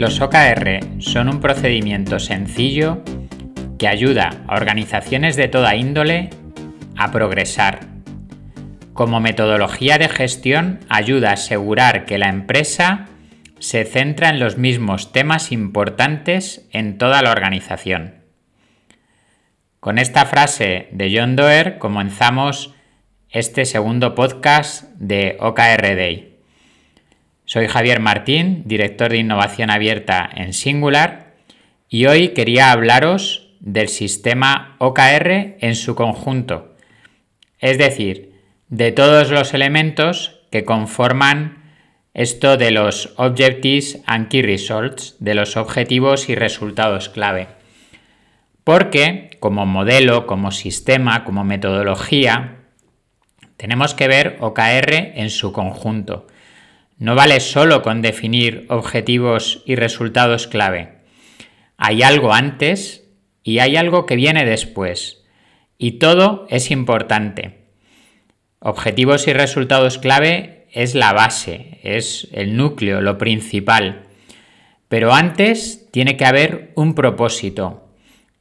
Los OKR son un procedimiento sencillo que ayuda a organizaciones de toda índole a progresar. Como metodología de gestión ayuda a asegurar que la empresa se centra en los mismos temas importantes en toda la organización. Con esta frase de John Doerr comenzamos este segundo podcast de OKR Day. Soy Javier Martín, director de innovación abierta en Singular, y hoy quería hablaros del sistema OKR en su conjunto, es decir, de todos los elementos que conforman esto de los Objectives and Key Results, de los objetivos y resultados clave. Porque como modelo, como sistema, como metodología, tenemos que ver OKR en su conjunto no vale solo con definir objetivos y resultados clave. Hay algo antes y hay algo que viene después. Y todo es importante. Objetivos y resultados clave es la base, es el núcleo, lo principal. Pero antes tiene que haber un propósito.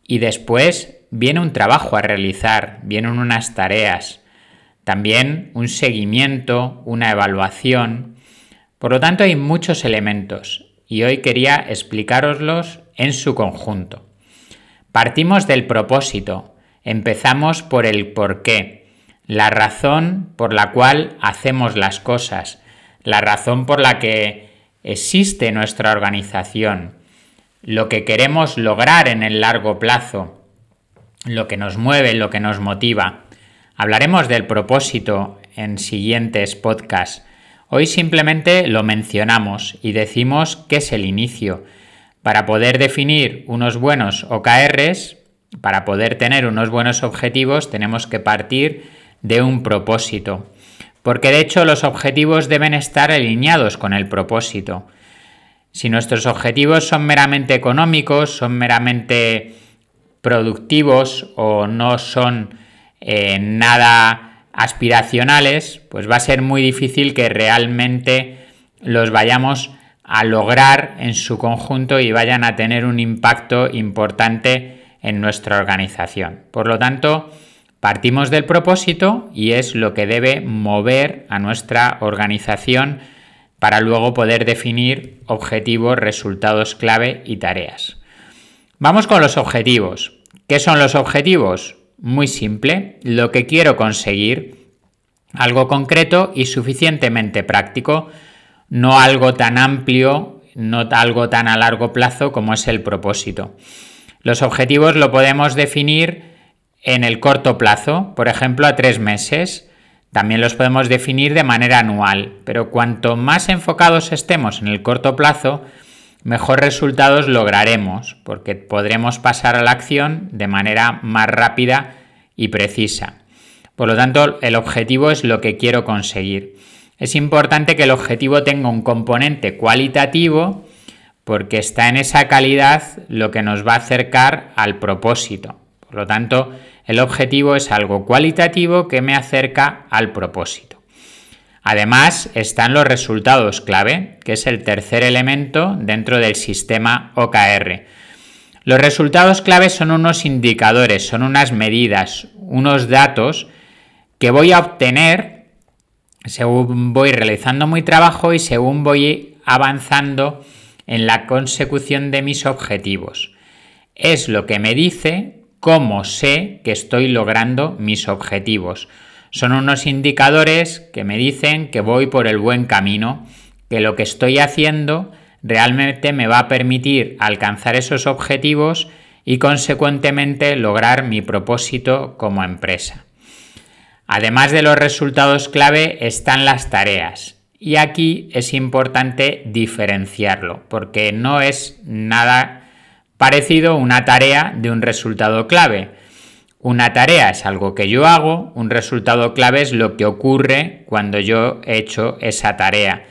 Y después viene un trabajo a realizar, vienen unas tareas. También un seguimiento, una evaluación por lo tanto, hay muchos elementos y hoy quería explicaroslos en su conjunto. Partimos del propósito, empezamos por el por qué, la razón por la cual hacemos las cosas, la razón por la que existe nuestra organización, lo que queremos lograr en el largo plazo, lo que nos mueve, lo que nos motiva. Hablaremos del propósito en siguientes podcasts, Hoy simplemente lo mencionamos y decimos que es el inicio. Para poder definir unos buenos OKRs, para poder tener unos buenos objetivos, tenemos que partir de un propósito. Porque de hecho los objetivos deben estar alineados con el propósito. Si nuestros objetivos son meramente económicos, son meramente productivos o no son eh, nada aspiracionales, pues va a ser muy difícil que realmente los vayamos a lograr en su conjunto y vayan a tener un impacto importante en nuestra organización. Por lo tanto, partimos del propósito y es lo que debe mover a nuestra organización para luego poder definir objetivos, resultados clave y tareas. Vamos con los objetivos. ¿Qué son los objetivos? Muy simple, lo que quiero conseguir, algo concreto y suficientemente práctico, no algo tan amplio, no algo tan a largo plazo como es el propósito. Los objetivos lo podemos definir en el corto plazo, por ejemplo a tres meses. También los podemos definir de manera anual, pero cuanto más enfocados estemos en el corto plazo, mejor resultados lograremos, porque podremos pasar a la acción de manera más rápida y precisa. Por lo tanto, el objetivo es lo que quiero conseguir. Es importante que el objetivo tenga un componente cualitativo porque está en esa calidad lo que nos va a acercar al propósito. Por lo tanto, el objetivo es algo cualitativo que me acerca al propósito. Además, están los resultados clave, que es el tercer elemento dentro del sistema OKR. Los resultados clave son unos indicadores, son unas medidas, unos datos que voy a obtener según voy realizando mi trabajo y según voy avanzando en la consecución de mis objetivos. Es lo que me dice cómo sé que estoy logrando mis objetivos. Son unos indicadores que me dicen que voy por el buen camino, que lo que estoy haciendo realmente me va a permitir alcanzar esos objetivos y consecuentemente lograr mi propósito como empresa. Además de los resultados clave están las tareas. Y aquí es importante diferenciarlo, porque no es nada parecido una tarea de un resultado clave. Una tarea es algo que yo hago, un resultado clave es lo que ocurre cuando yo he hecho esa tarea.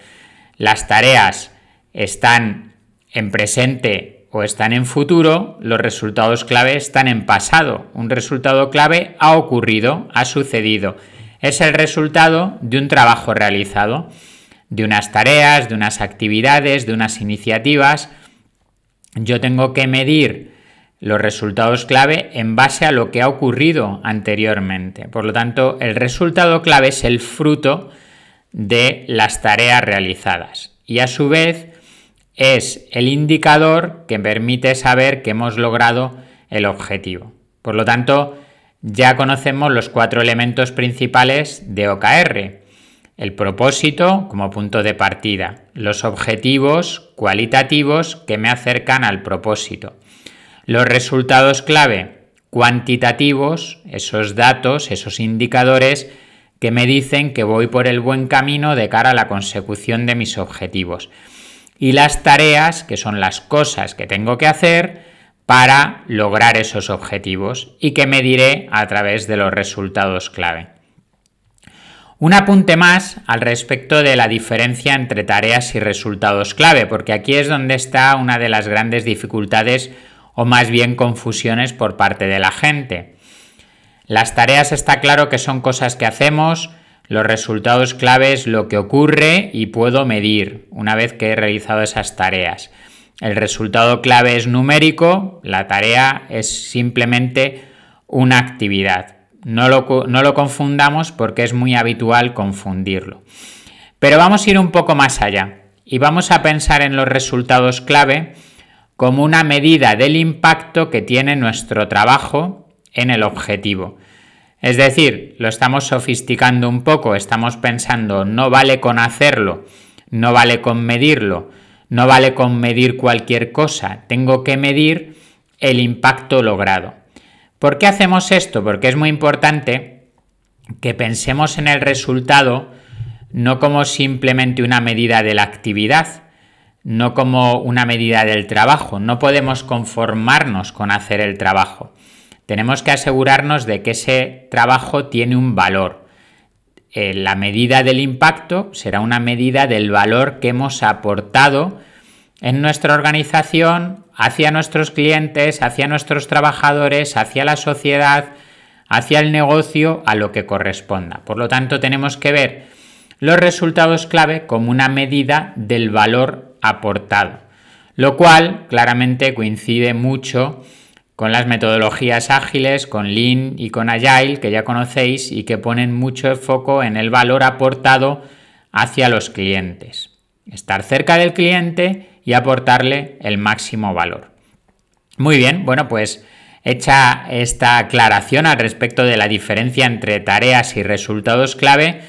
Las tareas están en presente o están en futuro, los resultados clave están en pasado. Un resultado clave ha ocurrido, ha sucedido. Es el resultado de un trabajo realizado, de unas tareas, de unas actividades, de unas iniciativas. yo tengo que medir los resultados clave en base a lo que ha ocurrido anteriormente. Por lo tanto, el resultado clave es el fruto de las tareas realizadas y a su vez es el indicador que permite saber que hemos logrado el objetivo. Por lo tanto, ya conocemos los cuatro elementos principales de OKR. El propósito como punto de partida, los objetivos cualitativos que me acercan al propósito, los resultados clave cuantitativos, esos datos, esos indicadores que me dicen que voy por el buen camino de cara a la consecución de mis objetivos. Y las tareas, que son las cosas que tengo que hacer para lograr esos objetivos y que mediré a través de los resultados clave. Un apunte más al respecto de la diferencia entre tareas y resultados clave, porque aquí es donde está una de las grandes dificultades o más bien confusiones por parte de la gente. Las tareas está claro que son cosas que hacemos, los resultados clave es lo que ocurre y puedo medir una vez que he realizado esas tareas. El resultado clave es numérico, la tarea es simplemente una actividad. No lo, confundamos porque es muy habitual confundirlo. Pero vamos a ir un poco más allá y vamos a pensar en los resultados clave como una medida del impacto que tiene nuestro trabajo en el objetivo. Es decir, lo estamos sofisticando un poco, estamos pensando no vale con hacerlo, no vale con medirlo, no vale con medir cualquier cosa, tengo que medir el impacto logrado. ¿Por qué hacemos esto? Porque es muy importante que pensemos en el resultado no como simplemente una medida de la actividad, no como una medida del trabajo. No podemos conformarnos con hacer el trabajo. Tenemos que asegurarnos de que ese trabajo tiene un valor. Eh, la medida del impacto será una medida del valor que hemos aportado en nuestra organización, hacia nuestros clientes, hacia nuestros trabajadores, hacia la sociedad, hacia el negocio, a lo que corresponda. Por lo tanto, tenemos que ver los resultados clave como una medida del valor aportado, lo cual claramente coincide mucho con las metodologías ágiles, con Lean y con Agile, que ya conocéis y que ponen mucho foco en el valor aportado hacia los clientes. Estar cerca del cliente y aportarle el máximo valor. Muy bien, bueno, pues hecha esta aclaración al respecto de la diferencia entre tareas y resultados clave,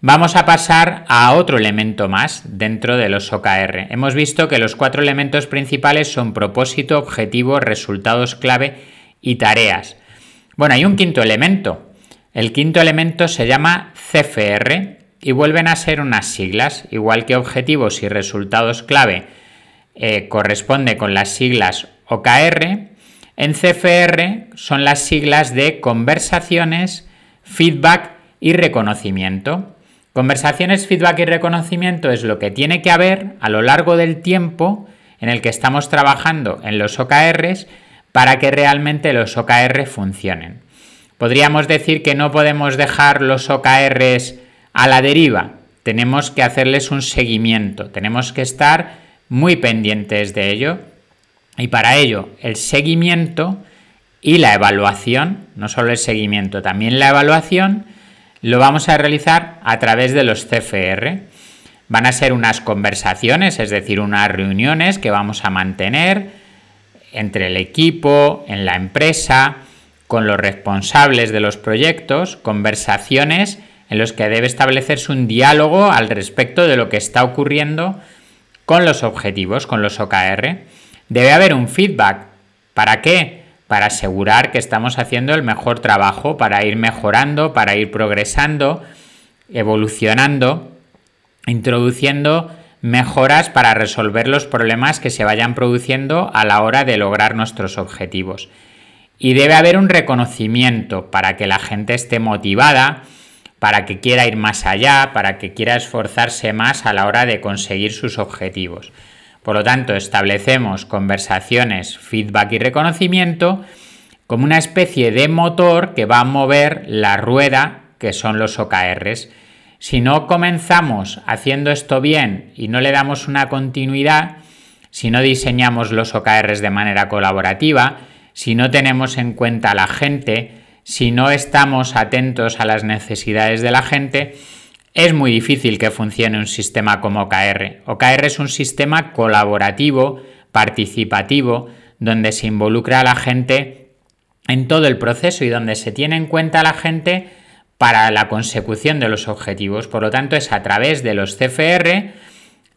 vamos a pasar a otro elemento más dentro de los OKR. Hemos visto que los cuatro elementos principales son propósito, objetivo, resultados clave y tareas. Bueno, hay un quinto elemento. El quinto elemento se llama CFR y vuelven a ser unas siglas, igual que objetivos y resultados clave eh, corresponde con las siglas OKR, en CFR son las siglas de conversaciones, feedback y reconocimiento. Conversaciones, feedback y reconocimiento es lo que tiene que haber a lo largo del tiempo en el que estamos trabajando en los OKRs para que realmente los OKR funcionen. Podríamos decir que no podemos dejar los OKRs a la deriva, tenemos que hacerles un seguimiento, tenemos que estar muy pendientes de ello. Y para ello, el seguimiento y la evaluación, no solo el seguimiento, también la evaluación, lo vamos a realizar a través de los CFR. Van a ser unas conversaciones, es decir, unas reuniones que vamos a mantener entre el equipo, en la empresa, con los responsables de los proyectos, conversaciones en los que debe establecerse un diálogo al respecto de lo que está ocurriendo con los objetivos, con los OKR. Debe haber un feedback. ¿Para qué? Para asegurar que estamos haciendo el mejor trabajo, para ir mejorando, para ir progresando, evolucionando, introduciendo mejoras para resolver los problemas que se vayan produciendo a la hora de lograr nuestros objetivos. Y debe haber un reconocimiento para que la gente esté motivada, para que quiera ir más allá, para que quiera esforzarse más a la hora de conseguir sus objetivos. Por lo tanto, establecemos conversaciones, feedback y reconocimiento como una especie de motor que va a mover la rueda que son los OKRs. Si no comenzamos haciendo esto bien y no le damos una continuidad, si no diseñamos los OKRs de manera colaborativa, si no tenemos en cuenta a la gente, si no estamos atentos a las necesidades de la gente, es muy difícil que funcione un sistema como OKR. OKR es un sistema colaborativo, participativo, donde se involucra a la gente en todo el proceso y donde se tiene en cuenta a la gente para la consecución de los objetivos. Por lo tanto, es a través de los CFR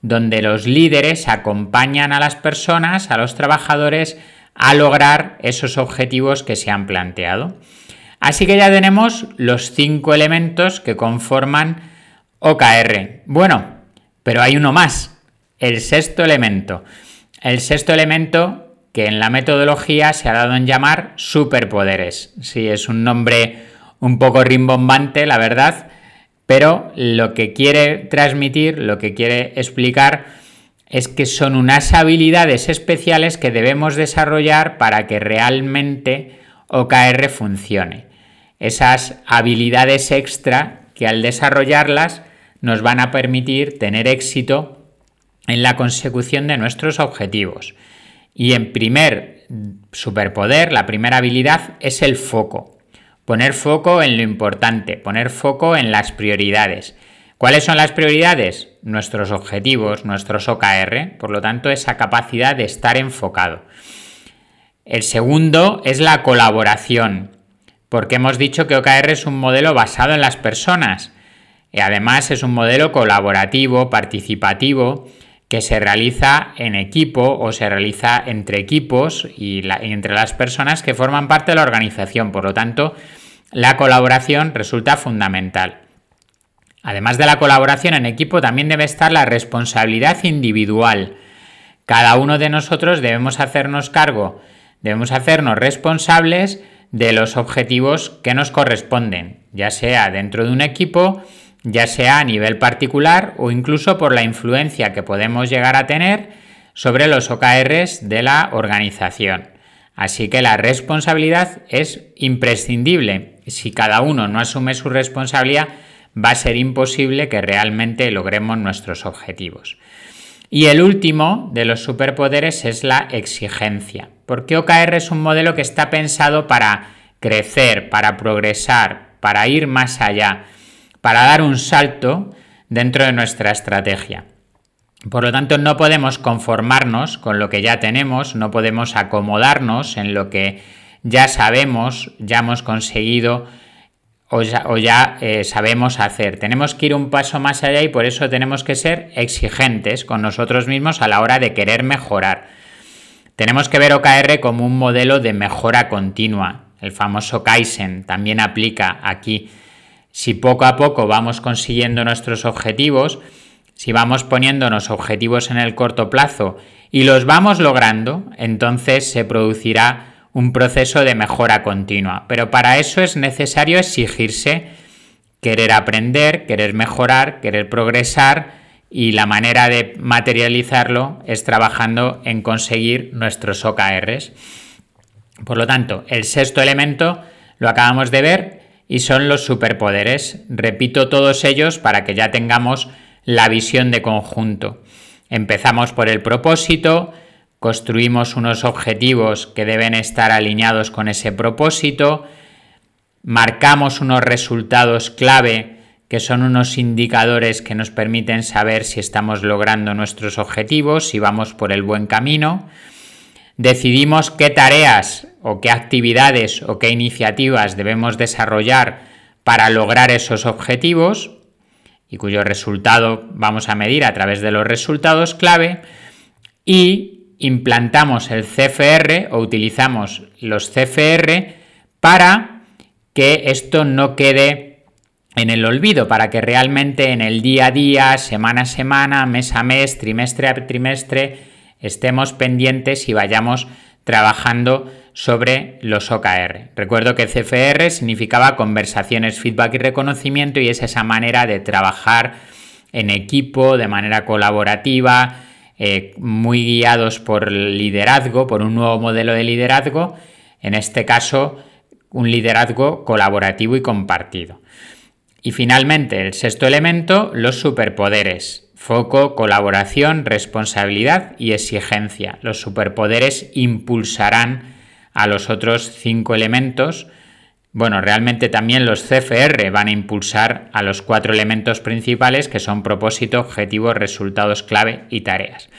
donde los líderes acompañan a las personas, a los trabajadores, a lograr esos objetivos que se han planteado. Así que ya tenemos los cinco elementos que conforman OKR. Bueno, pero hay uno más, el sexto elemento. El sexto elemento que en la metodología se ha dado en llamar superpoderes. Sí, es un nombre un poco rimbombante, la verdad, pero lo que quiere transmitir, lo que quiere explicar es que son unas habilidades especiales que debemos desarrollar para que realmente OKR funcione esas habilidades extra que al desarrollarlas nos van a permitir tener éxito en la consecución de nuestros objetivos. Y en primer superpoder, la primera habilidad es el foco. Poner foco en lo importante, poner foco en las prioridades. ¿Cuáles son las prioridades? Nuestros objetivos, nuestros OKR, por lo tanto esa capacidad de estar enfocado. El segundo es la colaboración porque hemos dicho que OKR es un modelo basado en las personas. Además es un modelo colaborativo, participativo, que se realiza en equipo o se realiza entre equipos y, entre las personas que forman parte de la organización. Por lo tanto, la colaboración resulta fundamental. Además de la colaboración en equipo, también debe estar la responsabilidad individual. Cada uno de nosotros debemos hacernos cargo, debemos hacernos responsables de los objetivos que nos corresponden, ya sea dentro de un equipo, ya sea a nivel particular o incluso por la influencia que podemos llegar a tener sobre los OKRs de la organización. Así que la responsabilidad es imprescindible. Si cada uno no asume su responsabilidad, va a ser imposible que realmente logremos nuestros objetivos. Y el último de los superpoderes es la exigencia, porque OKR es un modelo que está pensado para crecer, para progresar, para ir más allá, para dar un salto dentro de nuestra estrategia. Por lo tanto, no podemos conformarnos con lo que ya tenemos, no podemos acomodarnos en lo que ya sabemos, ya hemos conseguido o ya, eh, sabemos hacer. Tenemos que ir un paso más allá y por eso tenemos que ser exigentes con nosotros mismos a la hora de querer mejorar. Tenemos que ver OKR como un modelo de mejora continua. El famoso Kaizen también aplica aquí. Si poco a poco vamos consiguiendo nuestros objetivos, si vamos poniéndonos objetivos en el corto plazo y los vamos logrando, entonces se producirá un proceso de mejora continua. Pero para eso es necesario exigirse querer aprender, querer mejorar, querer progresar y la manera de materializarlo es trabajando en conseguir nuestros OKRs. Por lo tanto, el sexto elemento lo acabamos de ver y son los superpoderes. Repito todos ellos para que ya tengamos la visión de conjunto. Empezamos por el propósito, construimos unos objetivos que deben estar alineados con ese propósito, marcamos unos resultados clave que son unos indicadores que nos permiten saber si estamos logrando nuestros objetivos, si vamos por el buen camino, decidimos qué tareas o qué actividades o qué iniciativas debemos desarrollar para lograr esos objetivos y cuyo resultado vamos a medir a través de los resultados clave y implantamos el CFR o utilizamos los CFR para que esto no quede en el olvido, para que realmente en el día a día, semana a semana, mes a mes, trimestre a trimestre, estemos pendientes y vayamos trabajando sobre los OKR. Recuerdo que CFR significaba conversaciones, feedback y reconocimiento y es esa manera de trabajar en equipo, de manera colaborativa, eh, muy guiados por liderazgo, por un nuevo modelo de liderazgo, en este caso un liderazgo colaborativo y compartido. Y finalmente, el sexto elemento, los superpoderes. Foco, colaboración, responsabilidad y exigencia. Los superpoderes impulsarán a los otros cinco elementos. Bueno, realmente también los CFR van a impulsar a los cuatro elementos principales que son propósito, objetivo, resultados clave y tareas.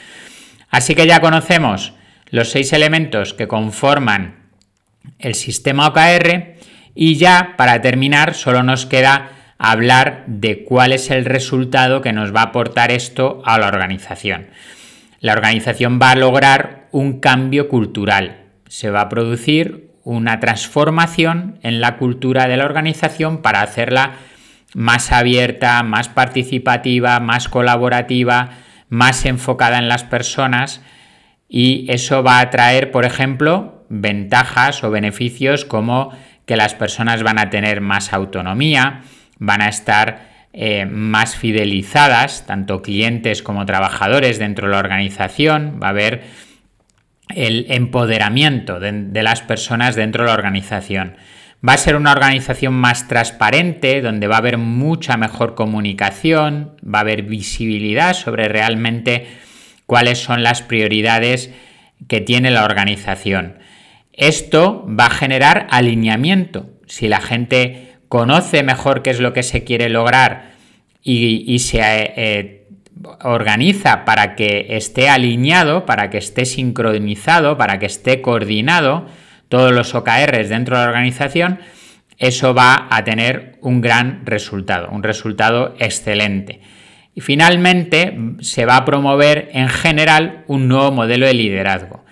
Así que ya conocemos los seis elementos que conforman el sistema OKR y ya para terminar solo nos queda hablar de cuál es el resultado que nos va a aportar esto a la organización. La organización va a lograr un cambio cultural, se va a producir una transformación en la cultura de la organización para hacerla más abierta, más participativa, más colaborativa, más enfocada en las personas. Y eso va a traer, por ejemplo, ventajas o beneficios como que las personas van a tener más autonomía, van a estar eh, más fidelizadas, tanto clientes como trabajadores dentro de la organización, va a haber el empoderamiento de, las personas dentro de la organización. Va a ser una organización más transparente, donde va a haber mucha mejor comunicación, va a haber visibilidad sobre realmente cuáles son las prioridades que tiene la organización. Esto va a generar alineamiento. Si la gente conoce mejor qué es lo que se quiere lograr y, se eh, organiza para que esté alineado, para que esté sincronizado, para que esté coordinado todos los OKRs dentro de la organización, eso va a tener un gran resultado, un resultado excelente. Y finalmente se va a promover en general un nuevo modelo de liderazgo.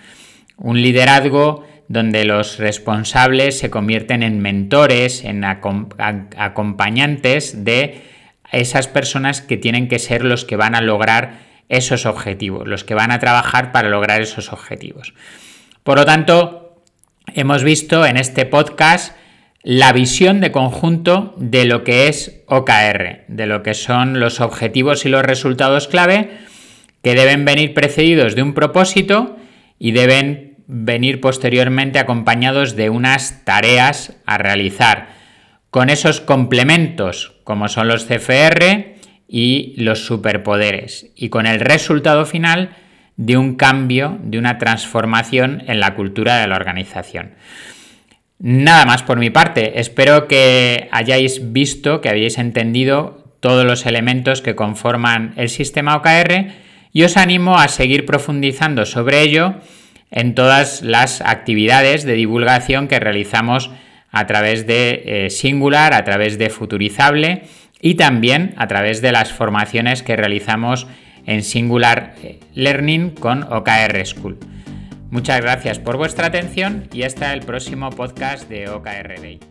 Un liderazgo donde los responsables se convierten en mentores, en acompañantes de esas personas que tienen que ser los que van a lograr esos objetivos, los que van a trabajar para lograr esos objetivos. Por lo tanto, hemos visto en este podcast la visión de conjunto de lo que es OKR, de lo que son los objetivos y los resultados clave que deben venir precedidos de un propósito y deben venir posteriormente acompañados de unas tareas a realizar, con esos complementos como son los CFR y los superpoderes, y con el resultado final de un cambio, de una transformación en la cultura de la organización. Nada más por mi parte, espero que hayáis visto, que hayáis entendido todos los elementos que conforman el sistema OKR y os animo a seguir profundizando sobre ello en todas las actividades de divulgación que realizamos a través de eh, Singular, a través de Futurizable y también a través de las formaciones que realizamos en Singular Learning con OKR School. Muchas gracias por vuestra atención y hasta el próximo podcast de OKR Day.